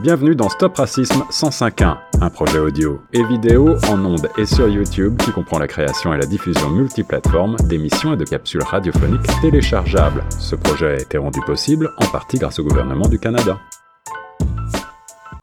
Bienvenue dans Stop Racisme 105.1, un projet audio et vidéo en ondes et sur YouTube qui comprend la création et la diffusion multiplateforme d'émissions et de capsules radiophoniques téléchargeables. Ce projet a été rendu possible en partie grâce au gouvernement du Canada.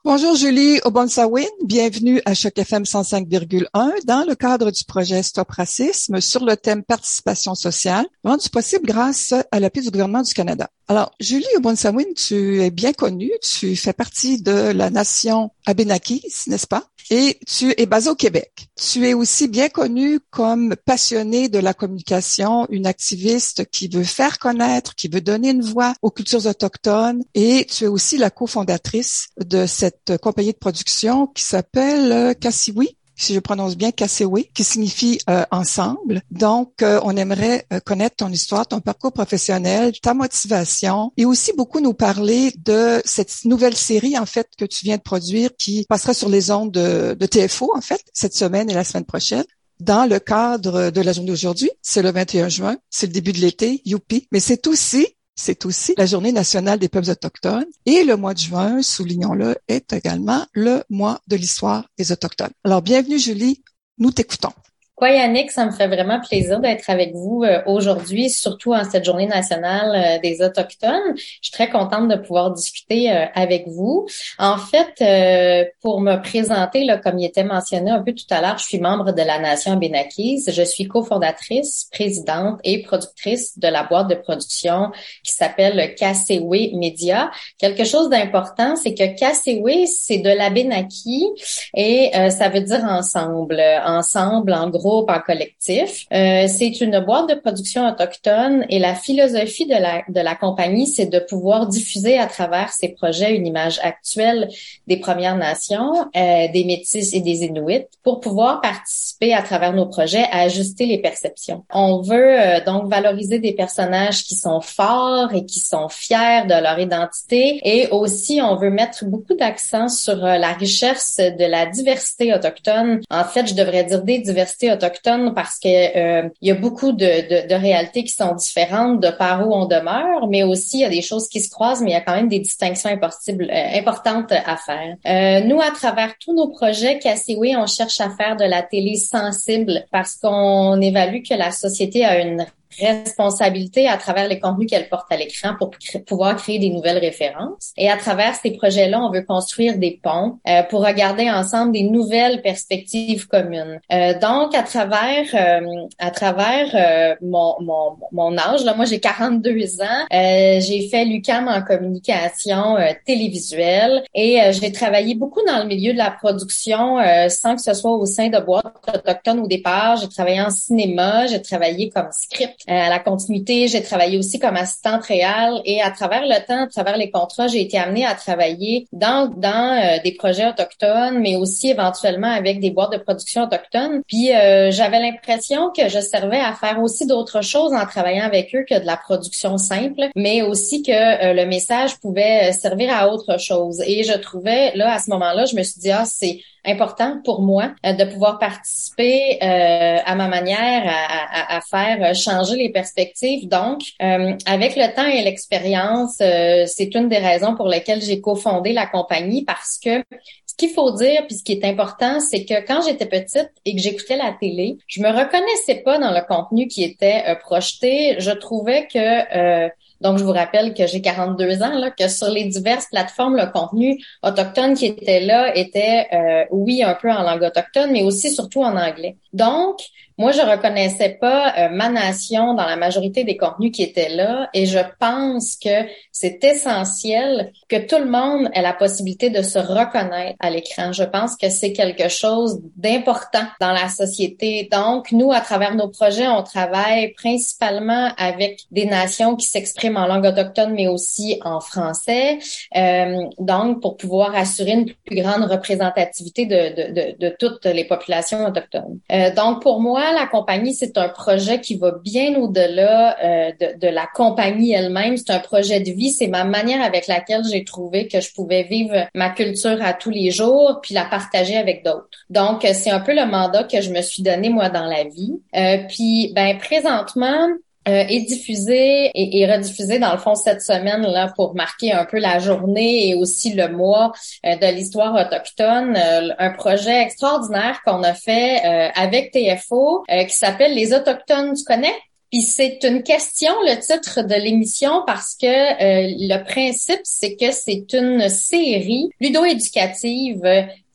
Bonjour Julie Obonsawin, bienvenue à Choc FM 105,1 dans le cadre du projet Stop Racisme sur le thème participation sociale, rendu possible grâce à l'appui du gouvernement du Canada. Alors, Julie Obonsawin, tu es bien connue, tu fais partie de la nation Abenakis, n'est-ce pas? Et tu es basée au Québec. Tu es aussi bien connue comme passionnée de la communication, une activiste qui veut faire connaître, qui veut donner une voix aux cultures autochtones. Et tu es aussi la cofondatrice de cette compagnie de production qui s'appelle euh, Cassiwi si je prononce bien Kassewe, qui signifie euh, ensemble. Donc, euh, on aimerait euh, connaître ton histoire, ton parcours professionnel, ta motivation et aussi beaucoup nous parler de cette nouvelle série, en fait, que tu viens de produire qui passera sur les ondes de, de TFO, en fait, cette semaine et la semaine prochaine dans le cadre de la journée d'aujourd'hui. C'est le 21 juin, c'est le début de l'été, youpi. Mais c'est aussi c'est aussi la journée nationale des peuples autochtones. Et le mois de juin, soulignons-le, est également le mois de l'histoire des Autochtones. Alors, bienvenue Julie, nous t'écoutons. Quoi, Yannick, ça me fait vraiment plaisir d'être avec vous euh, aujourd'hui, surtout en cette journée nationale euh, des Autochtones. Je suis très contente de pouvoir discuter euh, avec vous. En fait, pour me présenter, comme il était mentionné un peu tout à l'heure, je suis membre de la Nation Benakis. Je suis cofondatrice, présidente et productrice de la boîte de production qui s'appelle Kassewe Media. Quelque chose d'important, c'est que Kassewe, c'est de la Benaki et ça veut dire ensemble. Ensemble, en gros, en collectif. Euh, c'est une boîte de production autochtone et la philosophie de la, de la compagnie, c'est de pouvoir diffuser à travers ces projets une image actuelle des Premières Nations, euh, des Métis et des Inuits pour pouvoir participer à travers nos projets à ajuster les perceptions. On veut euh, donc valoriser des personnages qui sont forts et qui sont fiers de leur identité et aussi on veut mettre beaucoup d'accent sur la richesse de la diversité autochtone. En fait, je devrais dire des diversités autochtones parce que euh, il y a beaucoup de, réalités qui sont différentes de par où on demeure, mais aussi il y a des choses qui se croisent, mais il y a quand même des distinctions euh, importantes à faire. Euh, nous, à travers tous nos projets Cassiway, on cherche à faire de la télé sensible parce qu'on évalue que la société a une responsabilité à travers les contenus qu'elle porte à l'écran pour pouvoir créer des nouvelles références. Et à travers ces projets-là, on veut construire des ponts euh, pour regarder ensemble des nouvelles perspectives communes. Euh, donc, à travers euh, à travers euh, mon, mon, mon âge, là, moi j'ai 42 ans, euh, j'ai fait l'UCAM en communication télévisuelle et j'ai travaillé beaucoup dans le milieu de la production sans que ce soit au sein de boîtes autochtones au départ. J'ai travaillé en cinéma, j'ai travaillé comme script euh, à la continuité. J'ai travaillé aussi comme assistante réelle et à travers le temps, à travers les contrats, j'ai été amenée à travailler dans dans euh, des projets autochtones, mais aussi éventuellement avec des boîtes de production autochtones. Puis euh, j'avais l'impression que je servais à faire aussi d'autres choses en travaillant avec eux que de la production simple, mais aussi que le message pouvait servir à autre chose. Et je trouvais là à ce moment-là, je me suis dit ah c'est important pour moi euh, de pouvoir participer euh, à ma manière à, à, à, faire changer les perspectives. Donc, euh, avec le temps et l'expérience, c'est une des raisons pour lesquelles j'ai cofondé la compagnie parce que ce qu'il faut dire, puis ce qui est important, c'est que quand j'étais petite et que j'écoutais la télé, je me reconnaissais pas dans le contenu qui était projeté. Je trouvais que donc, je vous rappelle que j'ai 42 ans, que sur les diverses plateformes, le contenu autochtone qui était là était, euh, oui, un peu en langue autochtone, mais aussi surtout en anglais. Donc, moi, je reconnaissais pas euh, ma nation dans la majorité des contenus qui étaient là et je pense que c'est essentiel que tout le monde ait la possibilité de se reconnaître à l'écran. Je pense que c'est quelque chose d'important dans la société. Donc, nous, à travers nos projets, on travaille principalement avec des nations qui s'expriment en langue autochtone, mais aussi en français. Euh, donc, pour pouvoir assurer une plus grande représentativité de, de, de, de toutes les populations autochtones. Euh, donc, pour moi, la compagnie, c'est un projet qui va bien au-delà euh, de, la compagnie elle-même. C'est un projet de vie. C'est ma manière avec laquelle j'ai trouvé que je pouvais vivre ma culture à tous les jours, puis la partager avec d'autres. Donc, c'est un peu le mandat que je me suis donné moi dans la vie. Euh, puis, ben présentement, est diffusé et, et, rediffusé dans le fond cette semaine là pour marquer un peu la journée et aussi le mois de l'histoire autochtone. un projet extraordinaire qu'on a fait avec TFO qui s'appelle Les Autochtones, tu connais? Puis c'est une question, le titre de l'émission, parce que euh, le principe, c'est que c'est une série ludo-éducative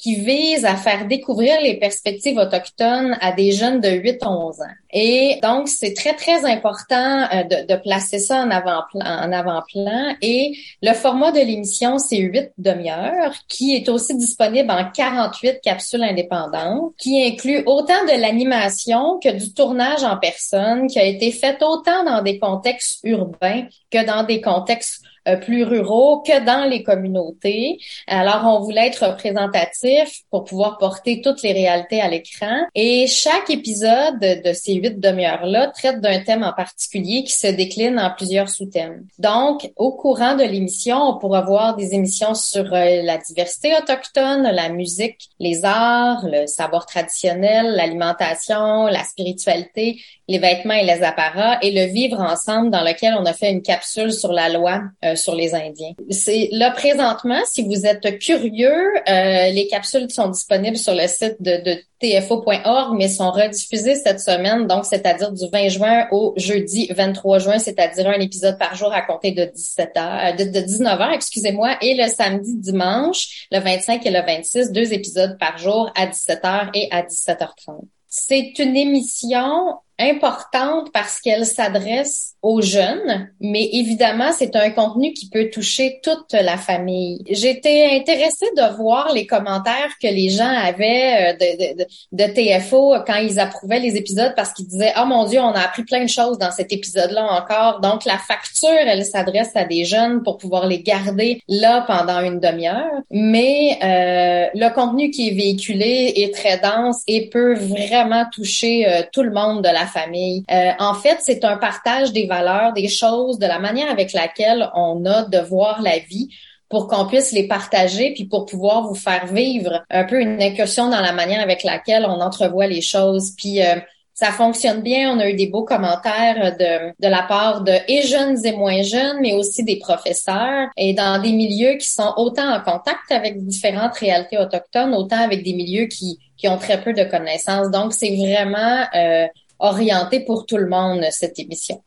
qui vise à faire découvrir les perspectives autochtones à des jeunes de 8 à 11 ans. Et donc, c'est très, très important euh, de, de, placer ça en avant-plan. En avant-plan. Et le format de l'émission, c'est 8 demi-heures, qui est aussi disponible en 48 capsules indépendantes, qui inclut autant de l'animation que du tournage en personne, qui a été fait autant dans des contextes urbains que dans des contextes plus ruraux que dans les communautés. Alors, on voulait être représentatif pour pouvoir porter toutes les réalités à l'écran. Et chaque épisode de ces huit demi-heures-là traite d'un thème en particulier qui se décline en plusieurs sous-thèmes. Donc, au courant de l'émission, on pourra voir des émissions sur euh, la diversité autochtone, la musique, les arts, le savoir traditionnel, l'alimentation, la spiritualité, les vêtements et les apparats, et le vivre ensemble dans lequel on a fait une capsule sur la loi euh, sur les Indiens. C'est là présentement, si vous êtes curieux, euh, les capsules sont disponibles sur le site de, de tfo.org, mais sont rediffusées cette semaine, donc c'est-à-dire du 20 juin au jeudi 23 juin, c'est-à-dire un épisode par jour à compter de 17 h de, de 19 h excusez-moi, et le samedi, dimanche, le 25 et le 26, deux épisodes par jour à 17 h et à 17h30. C'est une émission importante parce qu'elle s'adresse aux jeunes, mais évidemment, c'est un contenu qui peut toucher toute la famille. J'étais intéressée de voir les commentaires que les gens avaient euh, de, de, de, TFO quand ils approuvaient les épisodes parce qu'ils disaient « Oh mon Dieu, on a appris plein de choses dans cet épisode-là encore. » Donc, la facture, elle s'adresse à des jeunes pour pouvoir les garder là pendant une demi-heure. Mais euh, le contenu qui est véhiculé est très dense et peut vraiment toucher euh, tout le monde de la famille. Euh, en fait, c'est un partage des valeurs, des choses, de la manière avec laquelle on a de voir la vie pour qu'on puisse les partager, puis pour pouvoir vous faire vivre un peu une incursion dans la manière avec laquelle on entrevoit les choses. Puis euh, ça fonctionne bien. On a eu des beaux commentaires de, de la part de et jeunes et moins jeunes, mais aussi des professeurs et dans des milieux qui sont autant en contact avec différentes réalités autochtones, autant avec des milieux qui, qui ont très peu de connaissances. Donc, c'est vraiment euh, orienté pour tout le monde, cette émission.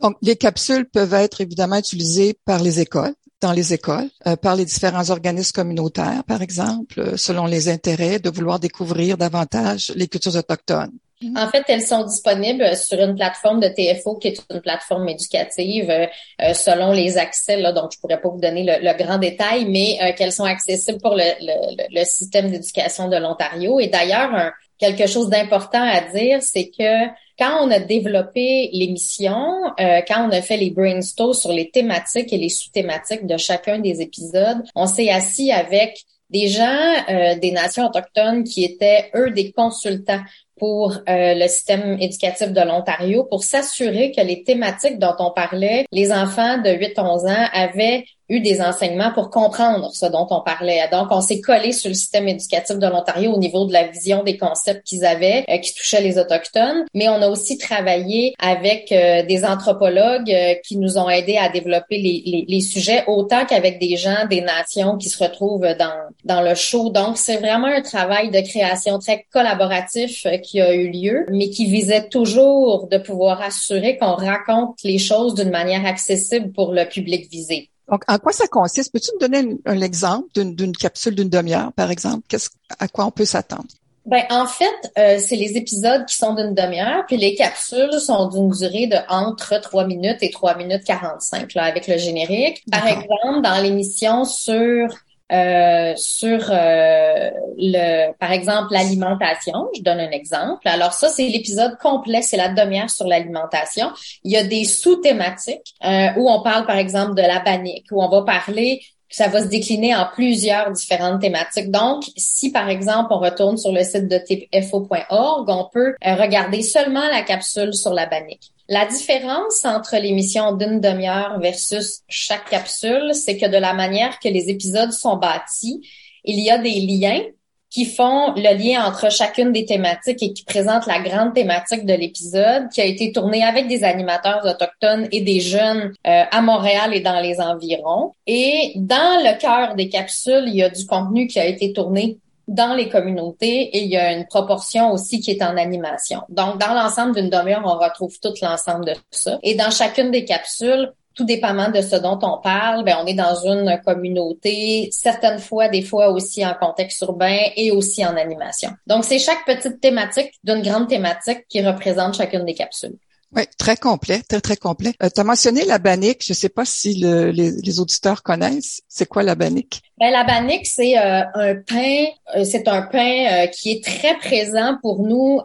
Donc, les capsules peuvent être évidemment utilisées par les écoles, dans les écoles, euh, par les différents organismes communautaires, par exemple, euh, selon les intérêts de vouloir découvrir davantage les cultures autochtones. En fait, elles sont disponibles sur une plateforme de TFO qui est une plateforme éducative euh, selon les accès, là, donc je pourrais pas vous donner le, grand détail, mais qu'elles sont accessibles pour le, le, le système d'éducation de l'Ontario. Et d'ailleurs, quelque chose d'important à dire, c'est que quand on a développé l'émission, euh, quand on a fait les brainstorms sur les thématiques et les sous-thématiques de chacun des épisodes, on s'est assis avec des gens euh, des nations autochtones qui étaient, eux, des consultants pour euh, le système éducatif de l'Ontario pour s'assurer que les thématiques dont on parlait, les enfants de 8-11 ans avaient eu des enseignements pour comprendre ce dont on parlait. Donc, on s'est collé sur le système éducatif de l'Ontario au niveau de la vision des concepts qu'ils avaient, euh, qui touchaient les Autochtones, mais on a aussi travaillé avec euh, des anthropologues euh, qui nous ont aidés à développer les, les, sujets, autant qu'avec des gens des nations qui se retrouvent dans, dans le show. Donc, c'est vraiment un travail de création très collaboratif qui a eu lieu, mais qui visait toujours de pouvoir assurer qu'on raconte les choses d'une manière accessible pour le public visé. Donc, en quoi ça consiste? Peux-tu me donner un, exemple d'une capsule d'une demi-heure, par exemple? Qu'est-ce, à quoi on peut s'attendre? Ben, en fait, euh, c'est les épisodes qui sont d'une demi-heure, puis les capsules sont d'une durée de entre 3 minutes et 3 minutes 45, là, avec le générique. Par exemple, dans l'émission sur euh, sur euh, le, par exemple, l'alimentation. Je donne un exemple. Alors ça, c'est l'épisode complet, c'est la demi-heure sur l'alimentation. Il y a des sous-thématiques euh, où on parle, par exemple, de la panique, où on va parler ça va se décliner en plusieurs différentes thématiques. Donc, si par exemple on retourne sur le site de typefo.org, on peut regarder seulement la capsule sur la panique. La différence entre l'émission d'une demi-heure versus chaque capsule, c'est que de la manière que les épisodes sont bâtis, il y a des liens qui font le lien entre chacune des thématiques et qui présentent la grande thématique de l'épisode, qui a été tournée avec des animateurs autochtones et des jeunes euh, à Montréal et dans les environs. Et dans le cœur des capsules, il y a du contenu qui a été tourné dans les communautés et il y a une proportion aussi qui est en animation. Donc, dans l'ensemble d'une demi-heure, on retrouve tout l'ensemble de ça. Et dans chacune des capsules, tout dépendamment de ce dont on parle, ben on est dans une communauté, certaines fois, des fois aussi en contexte urbain et aussi en animation. Donc, c'est chaque petite thématique d'une grande thématique qui représente chacune des capsules. Oui, très complet, très, très complet. Euh, tu as mentionné la bannique. Je ne sais pas si les, les, auditeurs connaissent. C'est quoi la bannique? Ben, la bannique, c'est euh, un pain, euh, c'est un pain euh, qui est très présent pour nous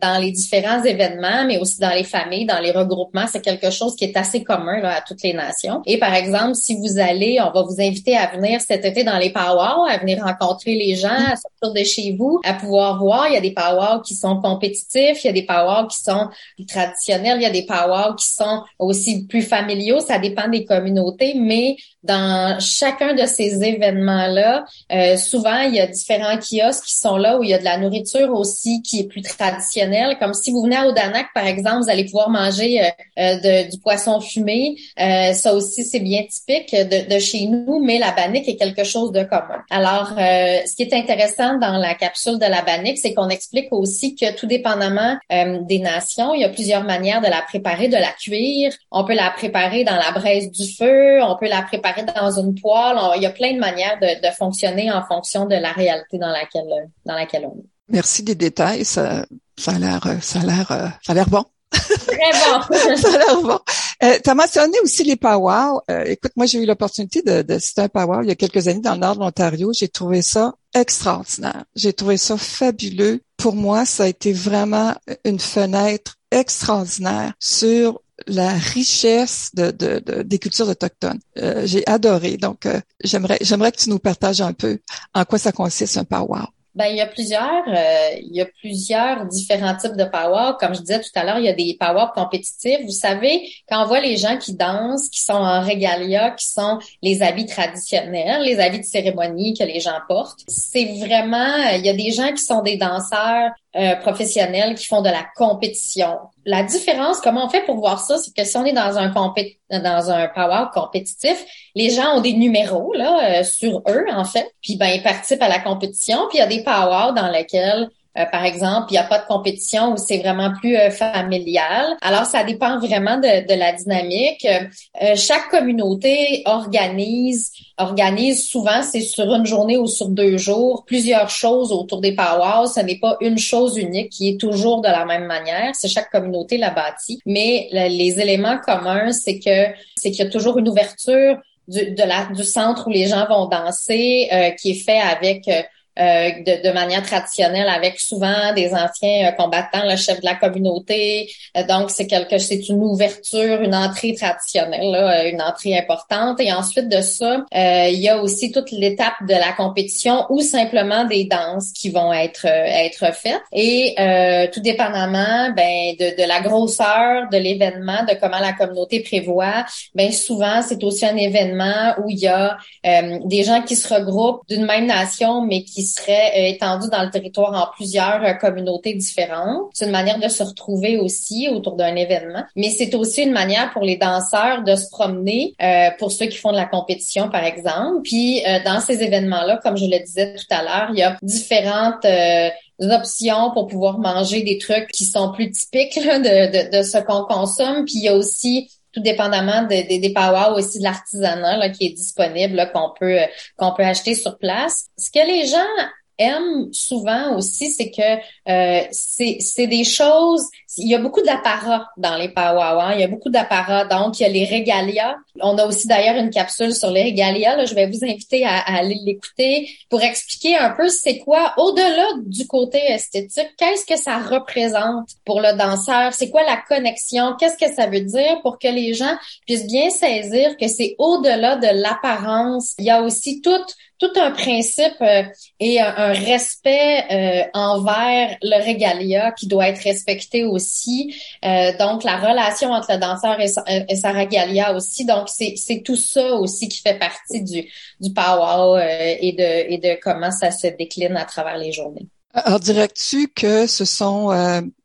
dans les différents événements, mais aussi dans les familles, dans les regroupements. C'est quelque chose qui est assez commun là, à toutes les nations. Et par exemple, si vous allez, on va vous inviter à venir cet été dans les powwows, à venir rencontrer les gens, à sortir de chez vous, à pouvoir voir. Il y a des powwows qui sont compétitifs, il y a des powwows qui sont traditionnels, il y a des powwows qui sont aussi plus familiaux. Ça dépend des communautés, mais dans chacun de ces événements-là, euh, souvent, il y a différents kiosques qui sont là où il y a de la nourriture aussi qui est plus traditionnelle. Comme si vous venez à Odanak, par exemple, vous allez pouvoir manger euh, euh, du poisson fumé. ça aussi, c'est bien typique de, chez nous, mais la bannique est quelque chose de commun. Alors, ce qui est intéressant dans la capsule de la bannique, c'est qu'on explique aussi que tout dépendamment des nations, il y a plusieurs manières de la préparer, de la cuire. On peut la préparer dans la braise du feu, on peut la préparer dans une poêle. il y a plein de manières de, fonctionner en fonction de la réalité dans laquelle dans laquelle on est. Merci des détails. Ça, ça a l'air, ça a l'air, ça a l'air bon. Très bon. ça a l'air bon. Euh, tu as mentionné aussi les powwows. Euh, écoute, moi, j'ai eu l'opportunité de, de citer un powwow il y a quelques années dans le nord de l'Ontario. J'ai trouvé ça extraordinaire. J'ai trouvé ça fabuleux. Pour moi, ça a été vraiment une fenêtre extraordinaire sur la richesse de, de, des cultures autochtones. Euh, j'ai adoré. Donc, euh, j'aimerais j'aimerais que tu nous partages un peu en quoi ça consiste un powwow. Ben, il y a plusieurs, euh, il y a plusieurs différents types de power. Comme je disais tout à l'heure, il y a des power compétitifs. Vous savez, quand on voit les gens qui dansent, qui sont en régalia, qui sont les habits traditionnels, les habits de cérémonie que les gens portent, c'est vraiment, il y a des gens qui sont des danseurs euh, professionnels qui font de la compétition. La différence, comment on fait pour voir ça, c'est que si on est dans un power compétitif, les gens ont des numéros là euh, sur eux en fait, puis ben ils participent à la compétition, puis il y a des power dans lesquels euh, par exemple, il n'y a pas de compétition où c'est vraiment plus euh, familial. Alors, ça dépend vraiment de, de la dynamique. Euh, chaque communauté organise, organise souvent, c'est sur une journée ou sur deux jours, plusieurs choses autour des powwows. Ce n'est pas une chose unique qui est toujours de la même manière. C'est chaque communauté la bâtie. Mais les éléments communs, c'est que c'est qu'il y a toujours une ouverture du, de la, du centre où les gens vont danser, qui est fait avec euh, de, de, manière traditionnelle avec souvent des anciens euh, combattants, le chef de la communauté. Euh, donc, c'est quelque, c'est une ouverture, une entrée traditionnelle, là, une entrée importante. Et ensuite de ça, il y a aussi toute l'étape de la compétition ou simplement des danses qui vont être être faites. Et tout dépendamment ben, de, de la grosseur de l'événement, de comment la communauté prévoit, ben souvent c'est aussi un événement où il y a des gens qui se regroupent d'une même nation, mais qui serait euh, étendu dans le territoire en plusieurs euh, communautés différentes. C'est une manière de se retrouver aussi autour d'un événement, mais c'est aussi une manière pour les danseurs de se promener, euh, pour ceux qui font de la compétition par exemple. Puis dans ces événements-là, comme je le disais tout à l'heure, il y a différentes options pour pouvoir manger des trucs qui sont plus typiques de, de, de ce qu'on consomme. Puis il y a aussi tout dépendamment des, des, des aussi de l'artisanat qui est disponible, qu'on peut qu'on peut acheter sur place. Ce que les gens aiment souvent aussi, c'est que euh, c'est des choses. Il y a beaucoup d'apparat dans les powwows. Il y a beaucoup d'apparat. Donc, il y a les régalias. On a aussi d'ailleurs une capsule sur les régalias. Là, je vais vous inviter à, aller l'écouter pour expliquer un peu c'est quoi, au-delà du côté esthétique, qu'est-ce que ça représente pour le danseur? C'est quoi la connexion? Qu'est-ce que ça veut dire pour que les gens puissent bien saisir que c'est au-delà de l'apparence? Il y a aussi tout tout un principe euh, et un, un respect euh, envers le regalia qui doit être respecté aussi. Euh, donc, la relation entre le danseur et sa, et sa regalia aussi. Donc, c'est tout ça aussi qui fait partie du, du powwow et, de, et de comment ça se décline à travers les journées. Alors, dirais-tu que ce sont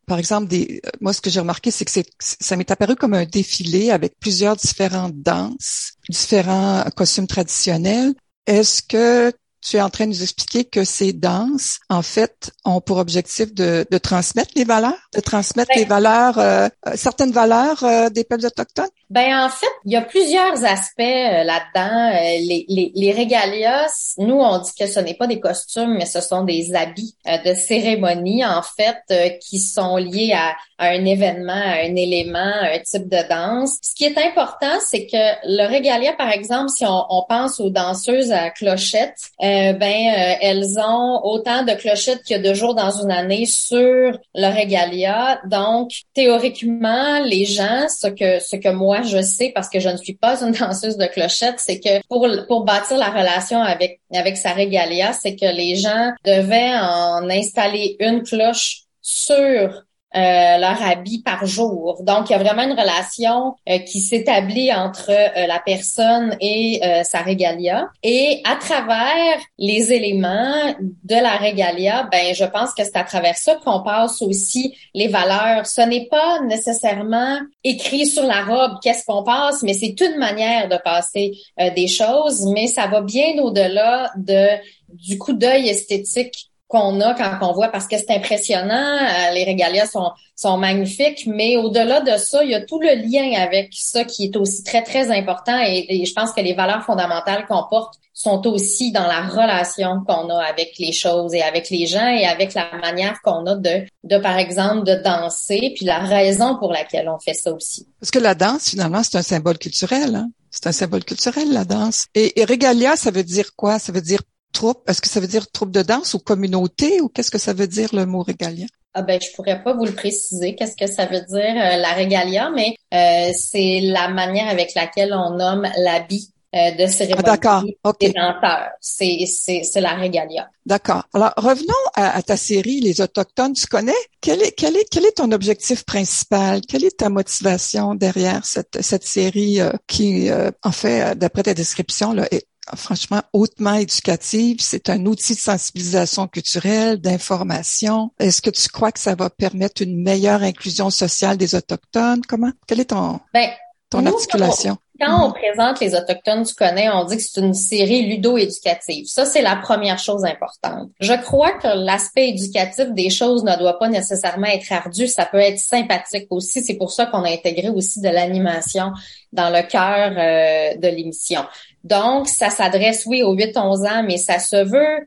par exemple, des, euh, moi, ce que j'ai remarqué, c'est que ça m'est apparu comme un défilé avec plusieurs différentes danses, différents costumes traditionnels. Est-ce que tu es en train de nous expliquer que ces danses, en fait, ont pour objectif de, de transmettre les valeurs, de transmettre les valeurs, euh, euh, certaines valeurs des peuples autochtones? Ben en fait, il y a plusieurs aspects euh, là-dedans. Euh, les, les, les régalias, nous on dit que ce n'est pas des costumes, mais ce sont des habits euh, de cérémonie en fait qui sont liés à, un événement, à un élément, à un type de danse. Ce qui est important, c'est que le régalia, par exemple, si on, on pense aux danseuses à clochettes, ben elles ont autant de clochettes qu'il y a de jours dans une année sur le régalia. Donc théoriquement, les gens, ce que ce que moi je sais parce que je ne suis pas une danseuse de clochette, c'est que pour pour bâtir la relation avec avec sa c'est que les gens devaient en installer une cloche sur euh, leur habit par jour. Donc, il y a vraiment une relation euh, qui s'établit entre euh, la personne et sa régalia. Et à travers les éléments de la régalia, ben, je pense que c'est à travers ça qu'on passe aussi les valeurs. Ce n'est pas nécessairement écrit sur la robe qu'est-ce qu'on passe, mais c'est une manière de passer des choses, mais ça va bien au-delà de du coup d'œil esthétique qu'on a quand on voit parce que c'est impressionnant, euh, les régalias sont, sont magnifiques, mais au-delà de ça, il y a tout le lien avec ça qui est aussi très, très important et, je pense que les valeurs fondamentales qu'on porte sont aussi dans la relation qu'on a avec les choses et avec les gens et avec la manière qu'on a de, de, par exemple, de danser, puis la raison pour laquelle on fait ça aussi. Parce que la danse, finalement, c'est un symbole culturel. Hein? C'est un symbole culturel, la danse. Et, et regalia, ça veut dire quoi? Ça veut dire troupe, est-ce que ça veut dire troupe de danse ou communauté ou qu'est-ce que ça veut dire le mot régalia? Ah ben je pourrais pas vous le préciser qu'est-ce que ça veut dire euh, la régalia, mais euh, c'est la manière avec laquelle on nomme l'habit euh, de cérémonie ah, d'accord. des danseurs. C'est, c'est, c'est la régalia. D'accord. Alors revenons à, ta série Les Autochtones. Tu connais? Quel est quel est quel est ton objectif principal? Quelle est ta motivation derrière cette cette série qui en fait d'après ta description là est franchement hautement éducative. C'est un outil de sensibilisation culturelle, d'information. Est-ce que tu crois que ça va permettre une meilleure inclusion sociale des Autochtones? Comment? Quelle est ton, ben, ton articulation? Quand on présente les Autochtones, tu connais, on dit que c'est une série ludo-éducative. Ça, c'est la première chose importante. Je crois que l'aspect éducatif des choses ne doit pas nécessairement être ardu. Ça peut être sympathique aussi. C'est pour ça qu'on a intégré aussi de l'animation dans le cœur euh, de l'émission. Donc, ça s'adresse, oui, aux 8-11 ans, mais ça se veut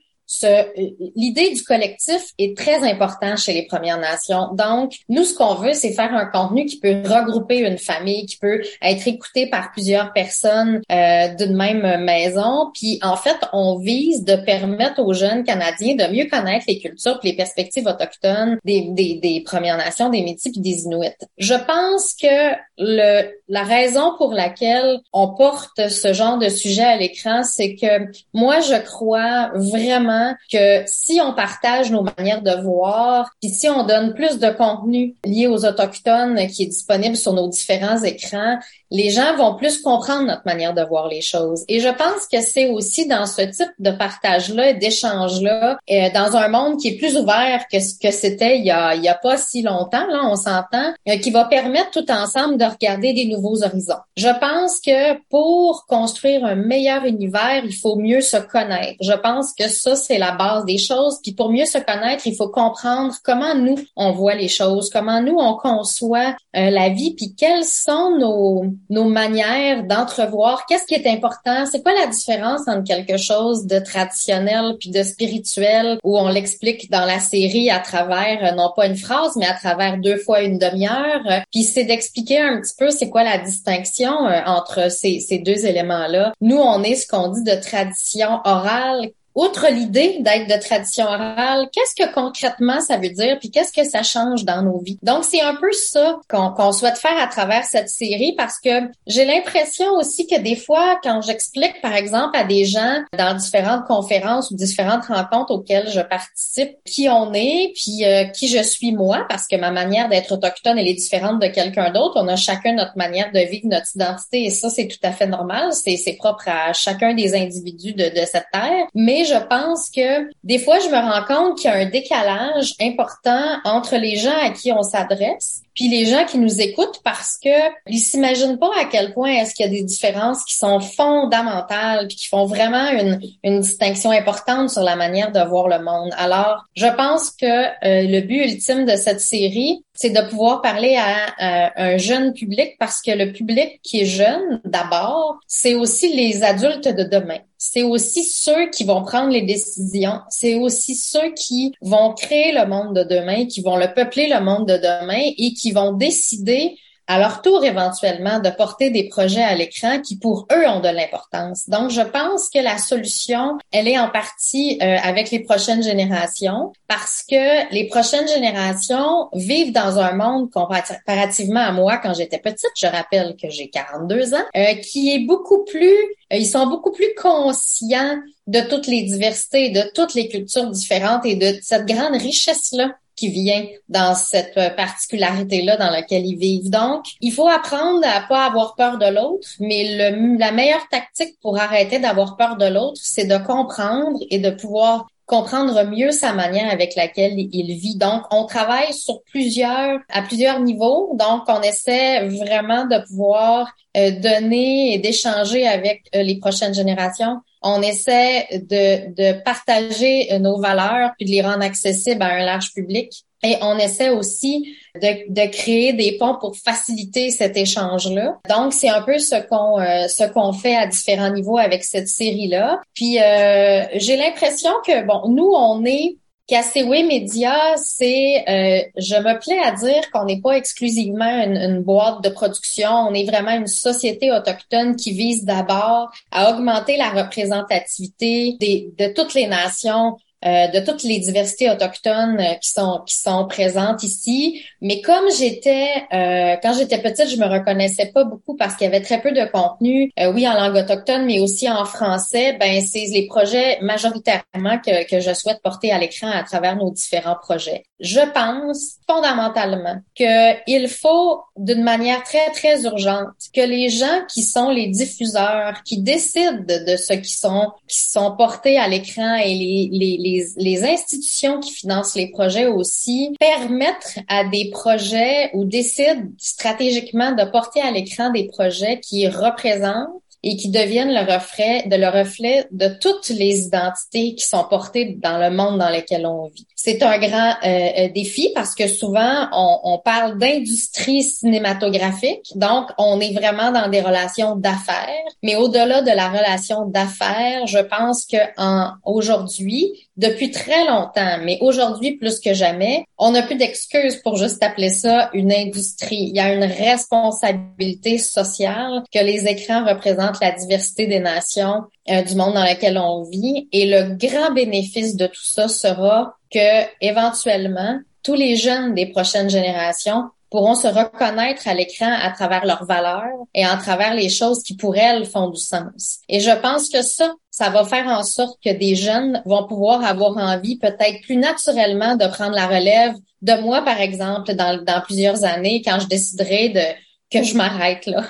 l'idée du collectif est très importante chez les Premières Nations. Donc, nous, ce qu'on veut, c'est faire un contenu qui peut regrouper une famille, qui peut être écouté par plusieurs personnes euh, d'une même maison. Puis, en fait, on vise de permettre aux jeunes Canadiens de mieux connaître les cultures les perspectives autochtones des, des, des Premières Nations, des Métis et des Inuits. Je pense que le, la raison pour laquelle on porte ce genre de sujet à l'écran, c'est que moi, je crois vraiment que si on partage nos manières de voir, puis si on donne plus de contenu lié aux autochtones qui est disponible sur nos différents écrans, les gens vont plus comprendre notre manière de voir les choses. Et je pense que c'est aussi dans ce type de partage-là d'échange-là, euh, dans un monde qui est plus ouvert que ce que c'était il y a, il y a pas si longtemps, là, on s'entend, euh, qui va permettre tout ensemble de regarder des nouveaux horizons. Je pense que pour construire un meilleur univers, il faut mieux se connaître. Je pense que ça, c'est la base des choses. Puis pour mieux se connaître, il faut comprendre comment nous, on voit les choses, comment nous, on conçoit euh, la vie, puis quelles sont nos nos manières d'entrevoir. Qu'est-ce qui est important, c'est quoi la différence entre quelque chose de traditionnel puis de spirituel où on l'explique dans la série à travers euh, non pas une phrase mais à travers deux fois une demi-heure, puis c'est d'expliquer un petit peu c'est quoi la distinction euh, entre ces, ces deux éléments-là. Nous on est ce qu'on dit de tradition orale outre l'idée d'être de tradition orale, qu'est-ce que concrètement ça veut dire, puis qu'est-ce que ça change dans nos vies? Donc, c'est un peu ça qu'on souhaite faire à travers cette série parce que j'ai l'impression aussi que des fois, quand j'explique, par exemple, à des gens dans différentes conférences ou différentes rencontres auxquelles je participe, qui on est, puis euh, qui je suis moi, parce que ma manière d'être autochtone, elle est différente de quelqu'un d'autre. On a chacun notre manière de vivre, notre identité, et ça, c'est tout à fait normal. C'est propre à chacun des individus de, de cette terre. Mais je pense que des fois, je me rends compte qu'il y a un décalage important entre les gens à qui on s'adresse puis les gens qui nous écoutent parce que ils s'imaginent pas à quel point est-ce qu'il y a des différences qui sont fondamentales puis qui font vraiment une, une distinction importante sur la manière de voir le monde. Alors, je pense que euh, le but ultime de cette série, c'est de pouvoir parler à, un jeune public parce que le public qui est jeune, d'abord, c'est aussi les adultes de demain. C'est aussi ceux qui vont prendre les décisions. C'est aussi ceux qui vont créer le monde de demain, qui vont le peupler le monde de demain et qui vont décider à leur tour éventuellement de porter des projets à l'écran qui pour eux ont de l'importance. Donc je pense que la solution, elle est en partie euh, avec les prochaines générations parce que les prochaines générations vivent dans un monde comparativement à moi quand j'étais petite, je rappelle que j'ai 42 ans, euh, qui est beaucoup plus euh, ils sont beaucoup plus conscients de toutes les diversités, de toutes les cultures différentes et de cette grande richesse-là qui vient dans cette euh, particularité-là dans laquelle ils vivent. Donc, il faut apprendre à pas avoir peur de l'autre, mais le, la meilleure tactique pour arrêter d'avoir peur de l'autre, c'est de comprendre et de pouvoir comprendre mieux sa manière avec laquelle il vit. Donc, on travaille sur plusieurs, à plusieurs niveaux. Donc, on essaie vraiment de pouvoir euh, donner et d'échanger avec euh, les prochaines générations on essaie de, de partager nos valeurs puis de les rendre accessibles à un large public. Et on essaie aussi de, de créer des ponts pour faciliter cet échange-là. Donc, c'est un peu ce qu'on euh, ce qu'on fait à différents niveaux avec cette série-là. Puis, euh, j'ai l'impression que, bon, nous, on est Casseway Media, c'est, euh, je me plais à dire qu'on n'est pas exclusivement une, boîte de production, on est vraiment une société autochtone qui vise d'abord à augmenter la représentativité de toutes les nations euh, de toutes les diversités autochtones euh, qui sont qui sont présentes ici. Mais comme j'étais euh, quand j'étais petite, je me reconnaissais pas beaucoup parce qu'il y avait très peu de contenu, oui en langue autochtone, mais aussi en français. Ben c'est les projets majoritairement que que je souhaite porter à l'écran à travers nos différents projets. Je pense fondamentalement que il faut d'une manière très très urgente que les gens qui sont les diffuseurs, qui décident de ce qui sont qui sont portés à l'écran et les, les les, institutions qui financent les projets aussi permettre à des projets ou décident stratégiquement de porter à l'écran des projets qui représentent et qui deviennent le reflet de le reflet de toutes les identités qui sont portées dans le monde dans lequel on vit. C'est un grand euh, euh, défi parce que souvent on, on parle d'industrie cinématographique, donc on est vraiment dans des relations d'affaires. Mais au-delà de la relation d'affaires, je pense que aujourd'hui, depuis très longtemps, mais aujourd'hui plus que jamais, on n'a plus d'excuses pour juste appeler ça une industrie. Il y a une responsabilité sociale que les écrans représentent la diversité des nations euh, du monde dans lequel on vit. Et le grand bénéfice de tout ça sera que éventuellement, tous les jeunes des prochaines générations pourront se reconnaître à l'écran à travers leurs valeurs et à travers les choses qui pour elles font du sens. Et je pense que ça, ça va faire en sorte que des jeunes vont pouvoir avoir envie peut-être plus naturellement de prendre la relève de moi, par exemple, dans, dans plusieurs années, quand je déciderai de que je m'arrête là.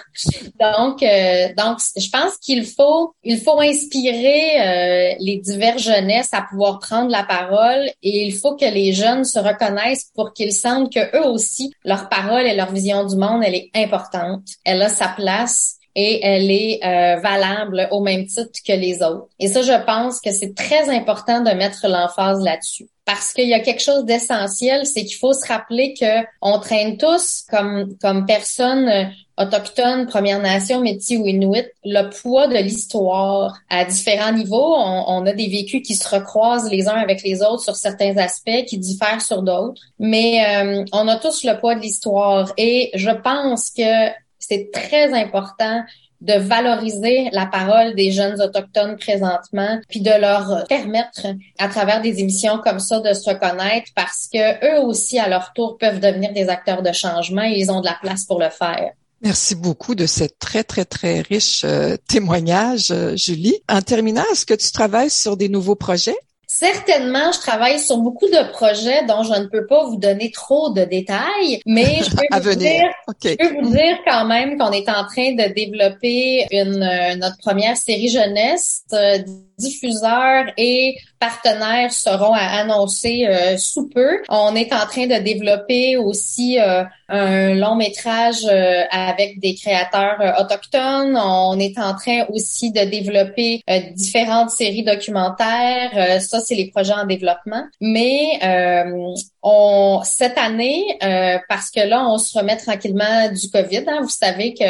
Donc, euh, donc, je pense qu'il faut, il faut inspirer euh, les divers jeunesses à pouvoir prendre la parole et il faut que les jeunes se reconnaissent pour qu'ils sentent que eux aussi, leur parole et leur vision du monde, elle est importante. Elle a sa place et elle est euh, valable au même titre que les autres. Et ça, je pense que c'est très important de mettre l'emphase là-dessus. Parce qu'il y a quelque chose d'essentiel, c'est qu'il faut se rappeler que on traîne tous comme comme personnes euh, autochtones, Premières Nations, Métis ou Inuit, le poids de l'histoire à différents niveaux. On, a des vécus qui se recroisent les uns avec les autres sur certains aspects, qui diffèrent sur d'autres. Mais euh, on a tous le poids de l'histoire. Et je pense que c'est très important de valoriser la parole des jeunes autochtones présentement, puis de leur permettre à travers des émissions comme ça de se reconnaître parce que eux aussi à leur tour peuvent devenir des acteurs de changement et ils ont de la place pour le faire. Merci beaucoup de ce très, très, très riche euh, témoignage, euh, Julie. En terminant, est-ce que tu travailles sur des nouveaux projets? Certainement, je travaille sur beaucoup de projets dont je ne peux pas vous donner trop de détails, mais je peux, vous, dire, je peux vous dire quand même qu'on est en train de développer une, euh, notre première série jeunesse. Euh, diffuseurs et partenaires seront à annoncer euh, sous peu. On est en train de développer aussi un long métrage avec des créateurs autochtones. On est en train aussi de développer différentes séries documentaires. ça, c'est les projets en développement. Mais euh, on cette année, euh, parce que là, on se remet tranquillement du COVID. Hein, vous savez que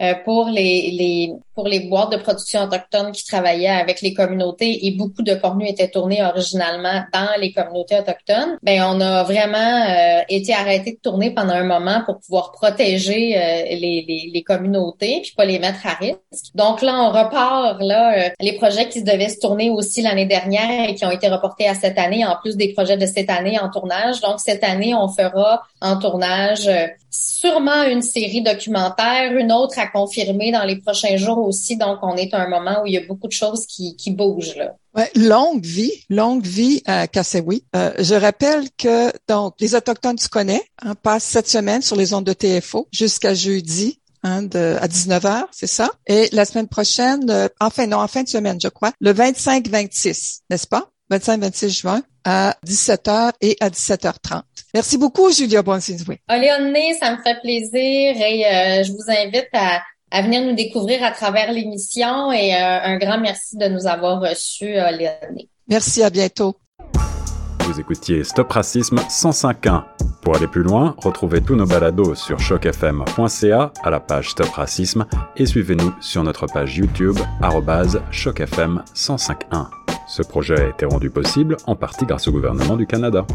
euh, pour les, les pour les boîtes de production autochtones qui travaillaient avec les communautés et beaucoup de contenu était tourné originalement dans les communautés autochtones, ben on a vraiment euh, été arrêté de tourner pendant un moment pour pouvoir protéger euh, les, les, les, communautés puis pas les mettre à risque. Donc là on repart là les projets qui devaient se tourner aussi l'année dernière et qui ont été reportés à cette année en plus des projets de cette année en tournage. Donc cette année on fera en tournage sûrement une série documentaire, une autre à confirmer dans les prochains jours aussi. Donc, on est à un moment où il y a beaucoup de choses qui, qui bougent là. Ouais, longue vie, longue vie à Kassewi. Euh, je rappelle que donc les autochtones tu connais hein, passent cette semaine sur les ondes de TFO jusqu'à jeudi Hein, de, à 19h, c'est ça? Et la semaine prochaine, euh, enfin non, en fin de semaine, je crois, le 25-26, n'est-ce pas? 25-26 juin à 17h et à 17h30. Merci beaucoup, Julia Bonsinzoué. Léoné, ça me fait plaisir et euh, je vous invite à, à, venir nous découvrir à travers l'émission et euh, un grand merci de nous avoir reçus, euh. Merci, à bientôt. Vous écoutiez Stop Racisme 105.1. Pour aller plus loin, retrouvez tous nos balados sur chocfm.ca à la page Stop Racisme et suivez-nous sur notre page YouTube chocfm 105.1. Ce projet a été rendu possible en partie grâce au gouvernement du Canada.